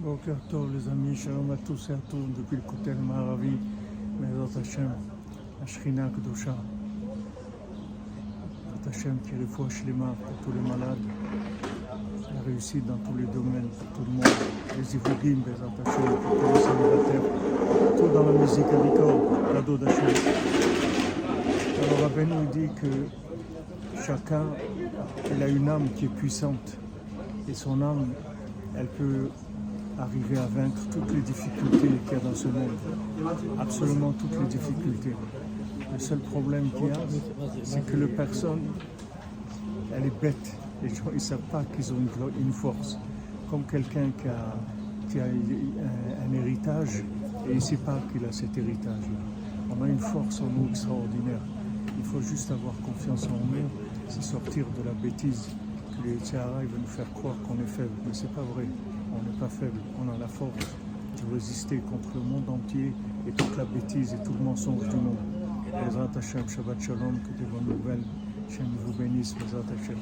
Boker Tov, les amis, shalom à tous et à toutes depuis le Kotel Maravi, Bezat Hashem, Ashrina Kedosha. Bezat Hashem qui refoua Shlema pour tous les malades, la réussite dans tous les domaines pour tout le monde, les Ivougim, Bezat Hashem, pour tous les célibataires, tout dans la musique agricole, cadeau d'Hashem. Alors Rabbeinu il dit que chacun, a une âme qui est puissante. Et son âme, elle peut arriver à vaincre toutes les difficultés qu'il y a dans ce monde. Absolument toutes les difficultés. Le seul problème qu'il y a, c'est que la personne, elle est bête. Les gens, ils ne savent pas qu'ils ont une, force. Comme quelqu'un qui a, un, héritage et il ne sait pas qu'il a cet héritage-là. On a une force en nous extraordinaire. Il faut juste avoir confiance en nous, c'est sortir de la bêtise que les Tchara, ils veulent nous faire croire qu'on est faible. Mais ce n'est pas vrai on n'est pas faible, on a la force de résister contre le monde entier et toute la bêtise et tout le mensonge du monde. Shabbat Shalom, que des bonnes nouvelles. Hashem vous bénisse, Bezrat Hashem.